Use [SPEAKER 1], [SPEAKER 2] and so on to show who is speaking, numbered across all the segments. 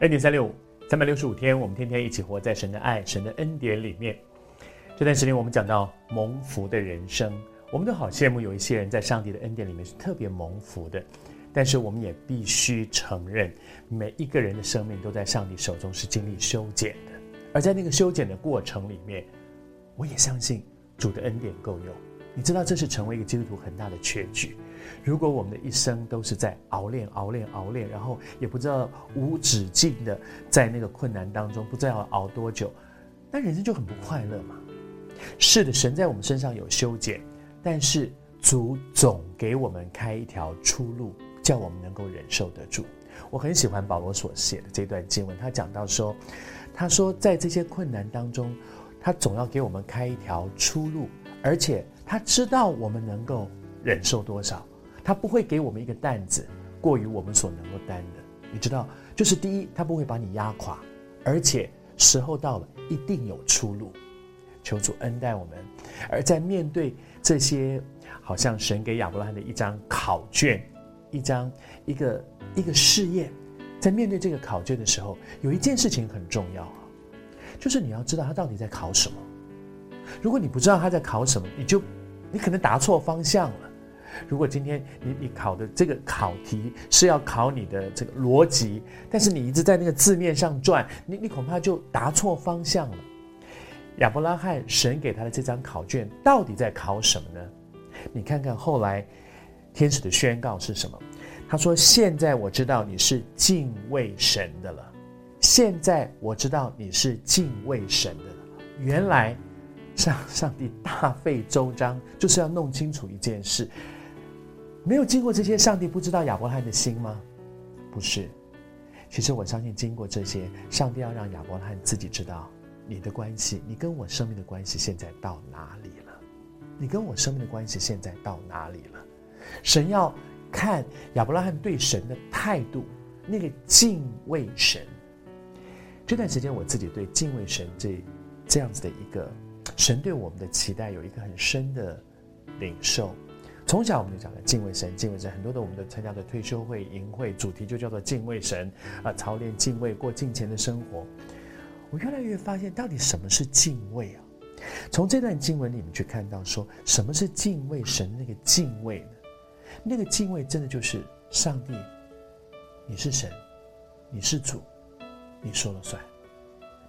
[SPEAKER 1] 恩典三六五，三百六十五天，我们天天一起活在神的爱、神的恩典里面。这段时间，我们讲到蒙福的人生，我们都好羡慕有一些人在上帝的恩典里面是特别蒙福的。但是，我们也必须承认，每一个人的生命都在上帝手中是经历修剪的。而在那个修剪的过程里面，我也相信主的恩典够用。你知道，这是成为一个基督徒很大的缺据。如果我们的一生都是在熬练、熬练、熬练，然后也不知道无止境的在那个困难当中，不知道要熬多久，那人生就很不快乐嘛。是的，神在我们身上有修剪，但是主总给我们开一条出路，叫我们能够忍受得住。我很喜欢保罗所写的这段经文，他讲到说，他说在这些困难当中，他总要给我们开一条出路，而且他知道我们能够忍受多少。他不会给我们一个担子，过于我们所能够担的。你知道，就是第一，他不会把你压垮，而且时候到了，一定有出路。求主恩待我们。而在面对这些，好像神给亚伯拉罕的一张考卷，一张一个一个试验，在面对这个考卷的时候，有一件事情很重要啊，就是你要知道他到底在考什么。如果你不知道他在考什么，你就你可能答错方向了。如果今天你你考的这个考题是要考你的这个逻辑，但是你一直在那个字面上转，你你恐怕就答错方向了。亚伯拉罕神给他的这张考卷到底在考什么呢？你看看后来天使的宣告是什么？他说：“现在我知道你是敬畏神的了。现在我知道你是敬畏神的了。原来上上帝大费周章，就是要弄清楚一件事。”没有经过这些，上帝不知道亚伯拉罕的心吗？不是，其实我相信经过这些，上帝要让亚伯拉罕自己知道你的关系，你跟我生命的关系现在到哪里了？你跟我生命的关系现在到哪里了？神要看亚伯拉罕对神的态度，那个敬畏神。这段时间我自己对敬畏神这这样子的一个神对我们的期待有一个很深的领受。从小我们就讲的敬畏神，敬畏神，很多的我们都参加的退休会、营会，主题就叫做敬畏神啊，操练敬畏，过敬虔的生活。我越来越发现，到底什么是敬畏啊？从这段经文里面去看到，说什么是敬畏神那个敬畏呢？那个敬畏真的就是上帝，你是神，你是主，你说了算，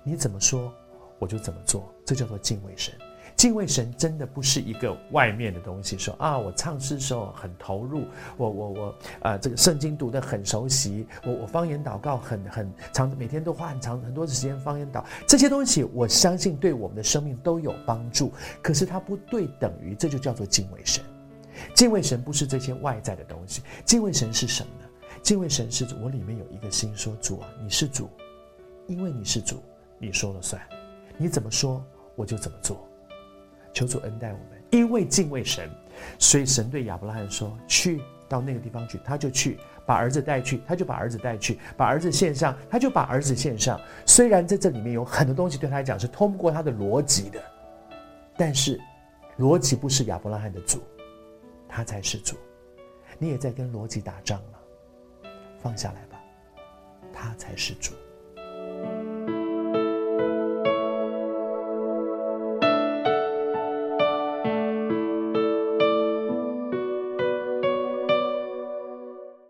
[SPEAKER 1] 你怎么说我就怎么做，这叫做敬畏神。敬畏神真的不是一个外面的东西，说啊，我唱诗时候很投入，我我我啊、呃，这个圣经读得很熟悉，我我方言祷告很很长，每天都花很长很多的时间方言祷，这些东西我相信对我们的生命都有帮助。可是它不对等于这就叫做敬畏神。敬畏神不是这些外在的东西，敬畏神是什么呢？敬畏神是我里面有一个心说主啊，你是主，因为你是主，你说了算，你怎么说我就怎么做。求主恩待我们，因为敬畏神，所以神对亚伯拉罕说：“去到那个地方去。”他就去，把儿子带去，他就把儿子带去，把儿子献上，他就把儿子献上。虽然在这里面有很多东西对他来讲是通不过他的逻辑的，但是逻辑不是亚伯拉罕的主，他才是主。你也在跟逻辑打仗了？放下来吧，他才是主。